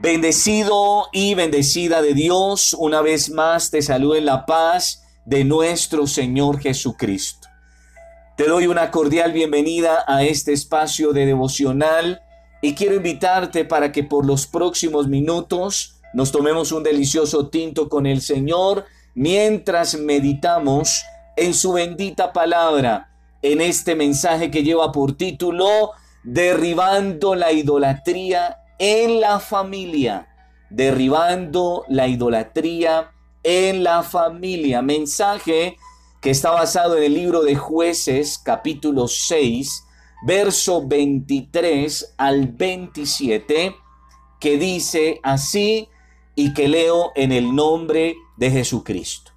Bendecido y bendecida de Dios, una vez más te saludo en la paz de nuestro Señor Jesucristo. Te doy una cordial bienvenida a este espacio de devocional y quiero invitarte para que por los próximos minutos nos tomemos un delicioso tinto con el Señor mientras meditamos en su bendita palabra, en este mensaje que lleva por título Derribando la idolatría en la familia, derribando la idolatría en la familia. Mensaje que está basado en el libro de jueces capítulo 6, verso 23 al 27, que dice así y que leo en el nombre de Jesucristo.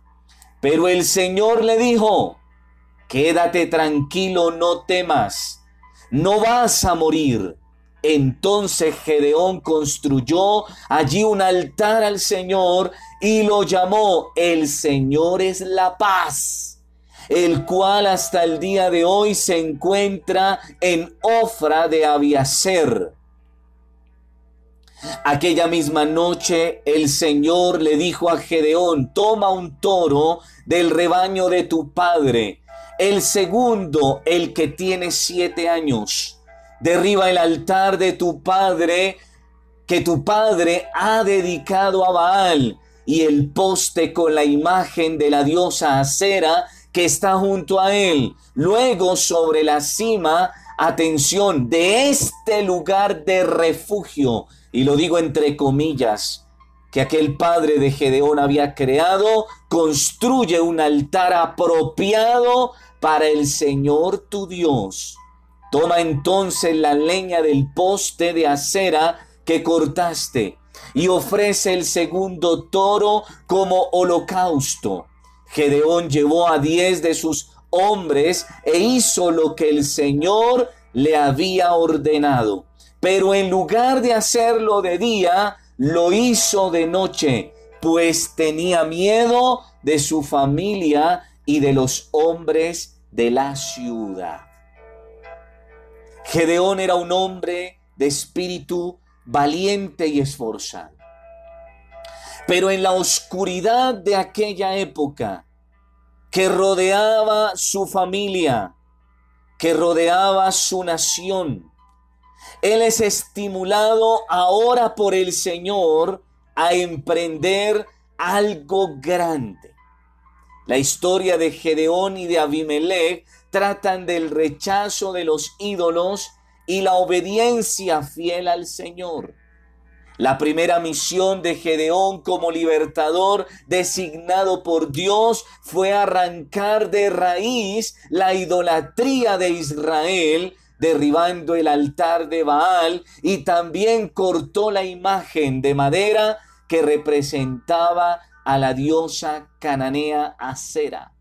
Pero el Señor le dijo, quédate tranquilo, no temas, no vas a morir entonces Gedeón construyó allí un altar al Señor y lo llamó El Señor es la paz, el cual hasta el día de hoy se encuentra en Ofra de Abiacer. Aquella misma noche el Señor le dijo a Gedeón, toma un toro del rebaño de tu padre, el segundo, el que tiene siete años derriba el altar de tu padre que tu padre ha dedicado a Baal y el poste con la imagen de la diosa Acera que está junto a él. Luego sobre la cima, atención, de este lugar de refugio, y lo digo entre comillas, que aquel padre de Gedeón había creado, construye un altar apropiado para el Señor tu Dios. Toma entonces la leña del poste de acera que cortaste y ofrece el segundo toro como holocausto. Gedeón llevó a diez de sus hombres e hizo lo que el Señor le había ordenado. Pero en lugar de hacerlo de día, lo hizo de noche, pues tenía miedo de su familia y de los hombres de la ciudad. Gedeón era un hombre de espíritu valiente y esforzado. Pero en la oscuridad de aquella época que rodeaba su familia, que rodeaba su nación, él es estimulado ahora por el Señor a emprender algo grande. La historia de Gedeón y de Abimelech tratan del rechazo de los ídolos y la obediencia fiel al Señor. La primera misión de Gedeón como libertador designado por Dios fue arrancar de raíz la idolatría de Israel, derribando el altar de Baal y también cortó la imagen de madera que representaba a la diosa cananea Acera.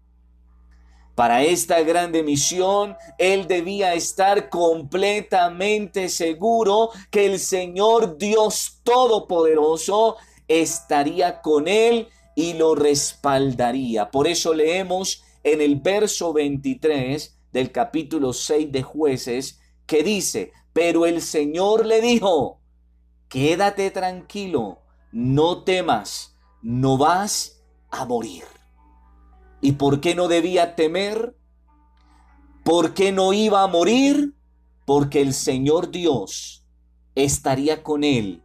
Para esta grande misión, él debía estar completamente seguro que el Señor Dios Todopoderoso estaría con él y lo respaldaría. Por eso leemos en el verso 23 del capítulo 6 de jueces que dice, pero el Señor le dijo, quédate tranquilo, no temas, no vas a morir. ¿Y por qué no debía temer? ¿Por qué no iba a morir? Porque el Señor Dios estaría con él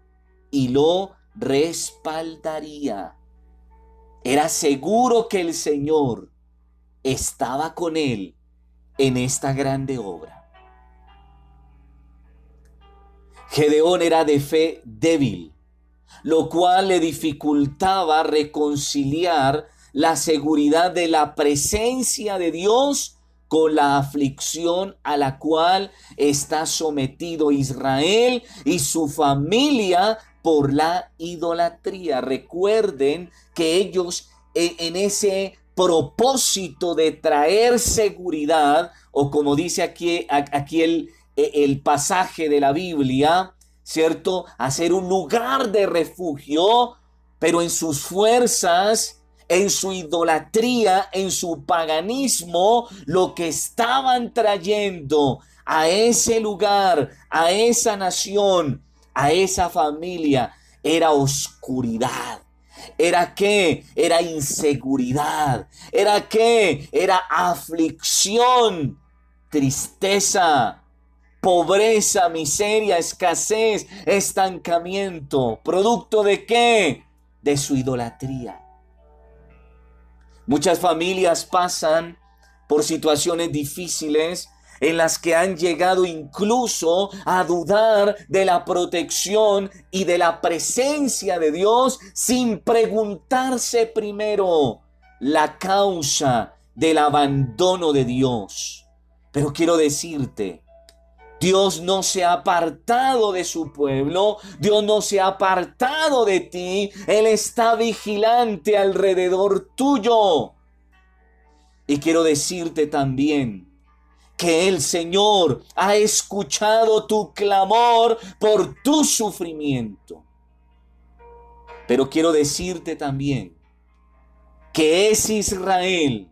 y lo respaldaría. Era seguro que el Señor estaba con él en esta grande obra. Gedeón era de fe débil, lo cual le dificultaba reconciliar la seguridad de la presencia de Dios con la aflicción a la cual está sometido Israel y su familia por la idolatría. Recuerden que ellos e, en ese propósito de traer seguridad, o como dice aquí, aquí el, e, el pasaje de la Biblia, ¿cierto? Hacer un lugar de refugio, pero en sus fuerzas en su idolatría, en su paganismo, lo que estaban trayendo a ese lugar, a esa nación, a esa familia, era oscuridad. ¿Era qué? Era inseguridad. ¿Era qué? Era aflicción, tristeza, pobreza, miseria, escasez, estancamiento. ¿Producto de qué? De su idolatría. Muchas familias pasan por situaciones difíciles en las que han llegado incluso a dudar de la protección y de la presencia de Dios sin preguntarse primero la causa del abandono de Dios. Pero quiero decirte, Dios no se ha apartado de su pueblo, Dios no se ha apartado de ti, Él está vigilante alrededor tuyo. Y quiero decirte también, que el Señor ha escuchado tu clamor por tu sufrimiento. Pero quiero decirte también que es Israel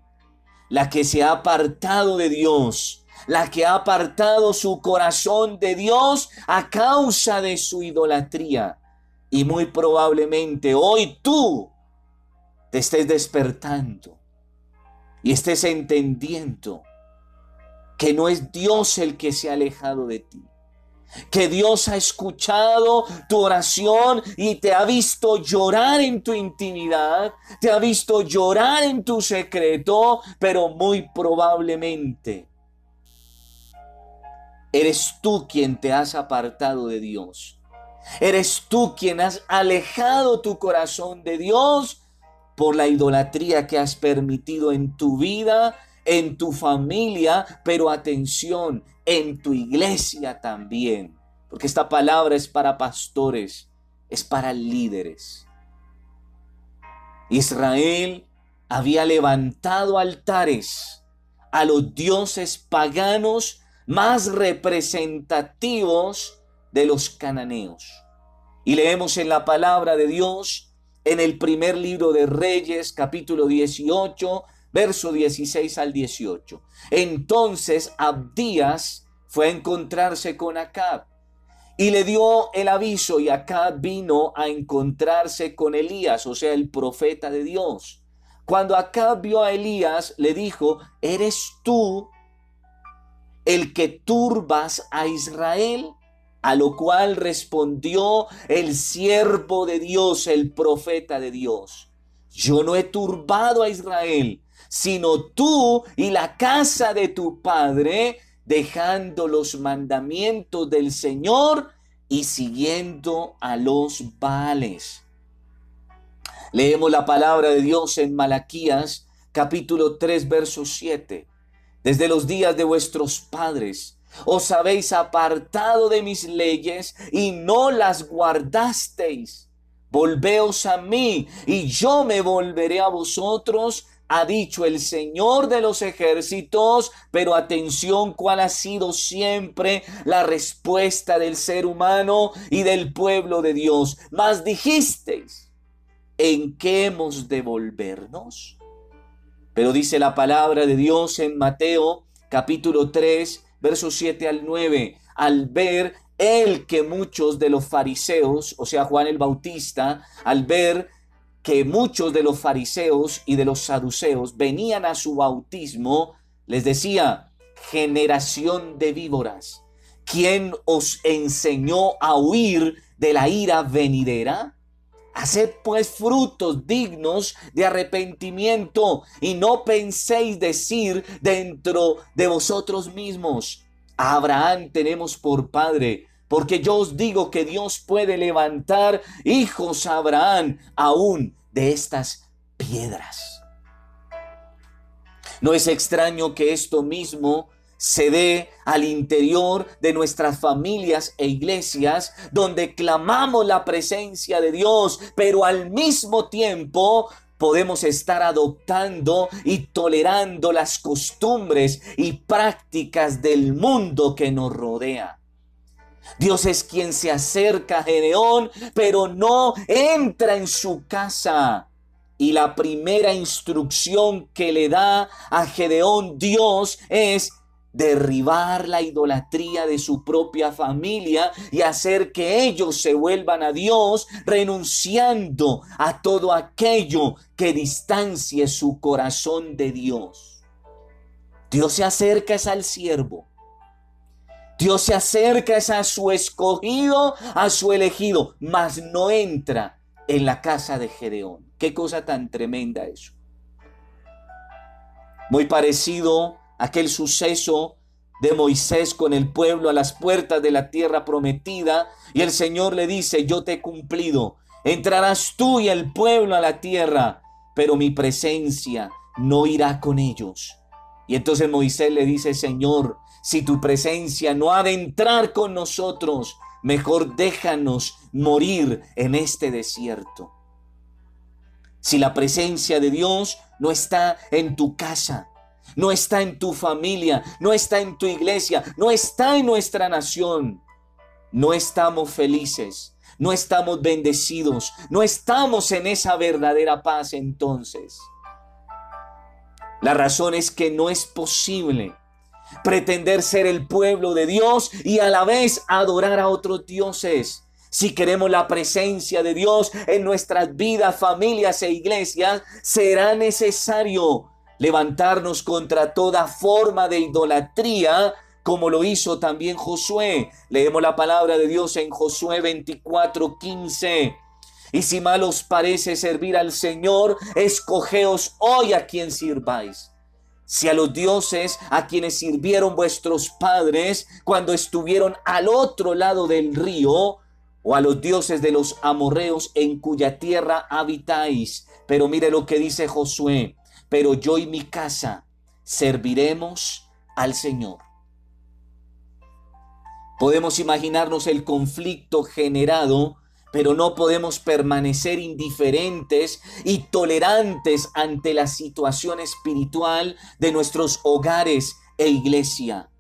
la que se ha apartado de Dios, la que ha apartado su corazón de Dios a causa de su idolatría. Y muy probablemente hoy tú te estés despertando y estés entendiendo que no es Dios el que se ha alejado de ti. Que Dios ha escuchado tu oración y te ha visto llorar en tu intimidad, te ha visto llorar en tu secreto, pero muy probablemente eres tú quien te has apartado de Dios. Eres tú quien has alejado tu corazón de Dios por la idolatría que has permitido en tu vida en tu familia, pero atención, en tu iglesia también. Porque esta palabra es para pastores, es para líderes. Israel había levantado altares a los dioses paganos más representativos de los cananeos. Y leemos en la palabra de Dios, en el primer libro de Reyes, capítulo 18, verso 16 al 18. Entonces Abdías fue a encontrarse con Acab y le dio el aviso y Acab vino a encontrarse con Elías, o sea, el profeta de Dios. Cuando Acab vio a Elías, le dijo, ¿eres tú el que turbas a Israel? A lo cual respondió el siervo de Dios, el profeta de Dios. Yo no he turbado a Israel, sino tú y la casa de tu padre, dejando los mandamientos del Señor y siguiendo a los Baales. Leemos la palabra de Dios en Malaquías capítulo 3 verso 7. Desde los días de vuestros padres os habéis apartado de mis leyes y no las guardasteis. Volveos a mí y yo me volveré a vosotros ha dicho el Señor de los ejércitos, pero atención cuál ha sido siempre la respuesta del ser humano y del pueblo de Dios. Mas dijisteis, ¿en qué hemos de volvernos? Pero dice la palabra de Dios en Mateo capítulo 3, versos 7 al 9, al ver el que muchos de los fariseos, o sea, Juan el Bautista, al ver que muchos de los fariseos y de los saduceos venían a su bautismo, les decía, generación de víboras, ¿quién os enseñó a huir de la ira venidera? Haced pues frutos dignos de arrepentimiento y no penséis decir dentro de vosotros mismos, a Abraham tenemos por padre, porque yo os digo que Dios puede levantar hijos a Abraham aún de estas piedras. No es extraño que esto mismo se dé al interior de nuestras familias e iglesias donde clamamos la presencia de Dios, pero al mismo tiempo podemos estar adoptando y tolerando las costumbres y prácticas del mundo que nos rodea. Dios es quien se acerca a Gedeón, pero no entra en su casa. Y la primera instrucción que le da a Gedeón Dios es, derribar la idolatría de su propia familia y hacer que ellos se vuelvan a Dios, renunciando a todo aquello que distancie su corazón de Dios. Dios se acerca al siervo. Dios se acerca a su escogido, a su elegido, mas no entra en la casa de Gedeón. Qué cosa tan tremenda eso. Muy parecido aquel suceso de Moisés con el pueblo a las puertas de la tierra prometida y el Señor le dice, yo te he cumplido, entrarás tú y el pueblo a la tierra, pero mi presencia no irá con ellos. Y entonces Moisés le dice, Señor, si tu presencia no ha de entrar con nosotros, mejor déjanos morir en este desierto. Si la presencia de Dios no está en tu casa, no está en tu familia, no está en tu iglesia, no está en nuestra nación. No estamos felices, no estamos bendecidos, no estamos en esa verdadera paz entonces. La razón es que no es posible pretender ser el pueblo de Dios y a la vez adorar a otros dioses. Si queremos la presencia de Dios en nuestras vidas, familias e iglesias, será necesario levantarnos contra toda forma de idolatría, como lo hizo también Josué. Leemos la palabra de Dios en Josué 24, 15. Y si mal os parece servir al Señor, escogeos hoy a quien sirváis. Si a los dioses a quienes sirvieron vuestros padres cuando estuvieron al otro lado del río, o a los dioses de los amorreos en cuya tierra habitáis. Pero mire lo que dice Josué pero yo y mi casa serviremos al Señor. Podemos imaginarnos el conflicto generado, pero no podemos permanecer indiferentes y tolerantes ante la situación espiritual de nuestros hogares e iglesia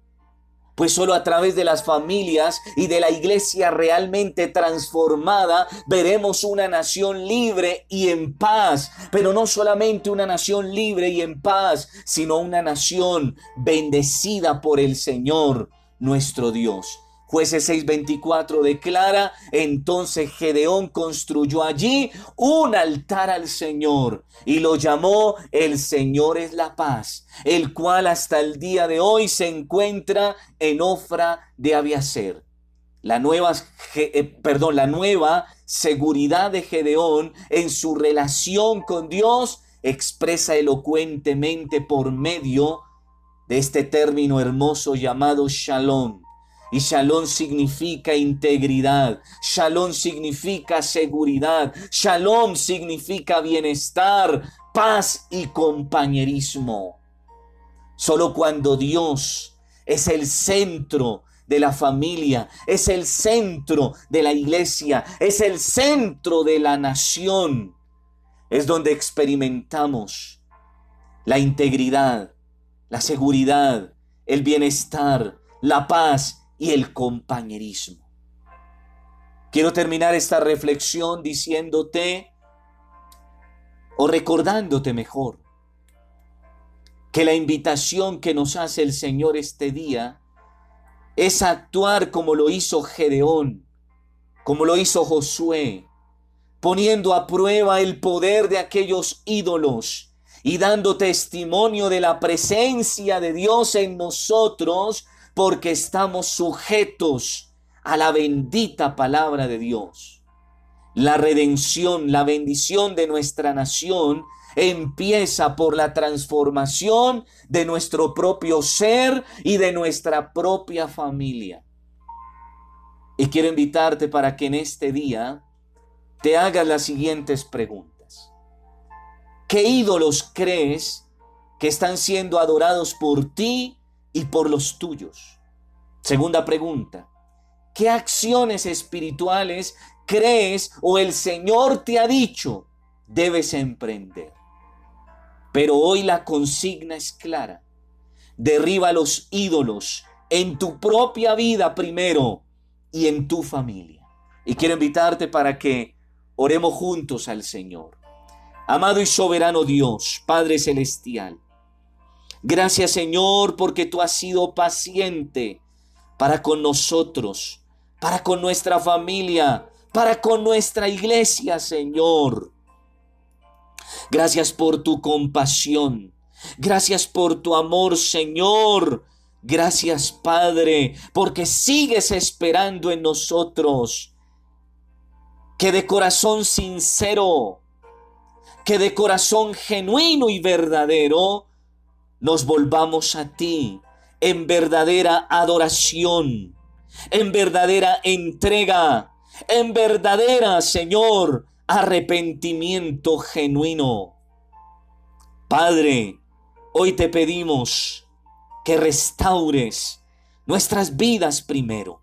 pues solo a través de las familias y de la iglesia realmente transformada veremos una nación libre y en paz, pero no solamente una nación libre y en paz, sino una nación bendecida por el Señor nuestro Dios. Jueces 6:24 declara, entonces Gedeón construyó allí un altar al Señor y lo llamó El Señor es la paz, el cual hasta el día de hoy se encuentra en Ofra de Abiaser. La nueva, eh, perdón, la nueva seguridad de Gedeón en su relación con Dios expresa elocuentemente por medio de este término hermoso llamado shalom y shalom significa integridad, shalom significa seguridad, shalom significa bienestar, paz y compañerismo. Solo cuando Dios es el centro de la familia, es el centro de la iglesia, es el centro de la nación, es donde experimentamos la integridad, la seguridad, el bienestar, la paz y el compañerismo. Quiero terminar esta reflexión diciéndote o recordándote mejor que la invitación que nos hace el Señor este día es actuar como lo hizo Gedeón, como lo hizo Josué, poniendo a prueba el poder de aquellos ídolos y dando testimonio de la presencia de Dios en nosotros porque estamos sujetos a la bendita palabra de Dios. La redención, la bendición de nuestra nación empieza por la transformación de nuestro propio ser y de nuestra propia familia. Y quiero invitarte para que en este día te hagas las siguientes preguntas. ¿Qué ídolos crees que están siendo adorados por ti y por los tuyos. Segunda pregunta, ¿qué acciones espirituales crees o el Señor te ha dicho debes emprender? Pero hoy la consigna es clara. Derriba los ídolos en tu propia vida primero y en tu familia. Y quiero invitarte para que oremos juntos al Señor. Amado y soberano Dios, Padre Celestial, Gracias Señor porque tú has sido paciente para con nosotros, para con nuestra familia, para con nuestra iglesia, Señor. Gracias por tu compasión. Gracias por tu amor, Señor. Gracias, Padre, porque sigues esperando en nosotros. Que de corazón sincero, que de corazón genuino y verdadero, nos volvamos a ti en verdadera adoración, en verdadera entrega, en verdadera, Señor, arrepentimiento genuino. Padre, hoy te pedimos que restaures nuestras vidas primero,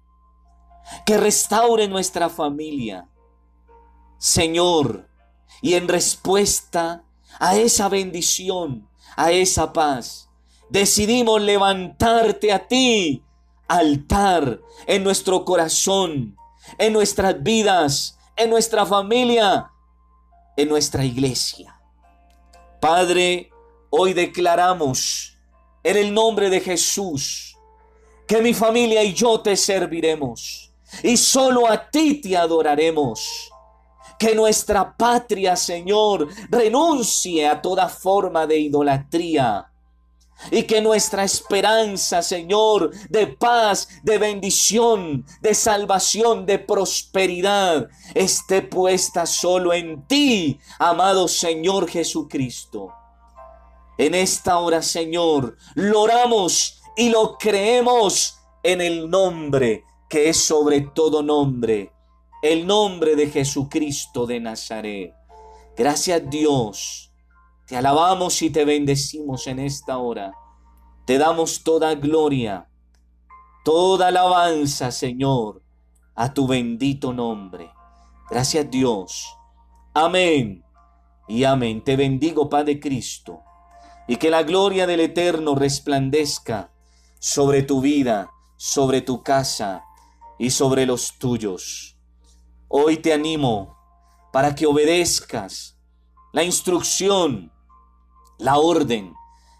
que restaure nuestra familia. Señor, y en respuesta a esa bendición, a esa paz, decidimos levantarte a ti, altar en nuestro corazón, en nuestras vidas, en nuestra familia, en nuestra iglesia. Padre, hoy declaramos en el nombre de Jesús que mi familia y yo te serviremos y solo a ti te adoraremos. Que nuestra patria, Señor, renuncie a toda forma de idolatría y que nuestra esperanza, Señor, de paz, de bendición, de salvación, de prosperidad, esté puesta solo en ti, amado Señor Jesucristo. En esta hora, Señor, lo oramos y lo creemos en el nombre que es sobre todo nombre, el nombre de Jesucristo de Nazaret. Gracias Dios te alabamos y te bendecimos en esta hora. Te damos toda gloria, toda alabanza, Señor, a tu bendito nombre. Gracias Dios. Amén. Y amén. Te bendigo, Padre Cristo. Y que la gloria del Eterno resplandezca sobre tu vida, sobre tu casa y sobre los tuyos. Hoy te animo para que obedezcas la instrucción la orden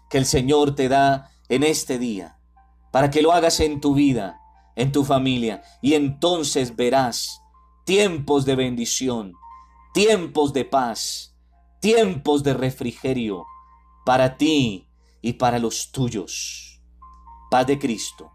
que el Señor te da en este día, para que lo hagas en tu vida, en tu familia, y entonces verás tiempos de bendición, tiempos de paz, tiempos de refrigerio para ti y para los tuyos. Paz de Cristo.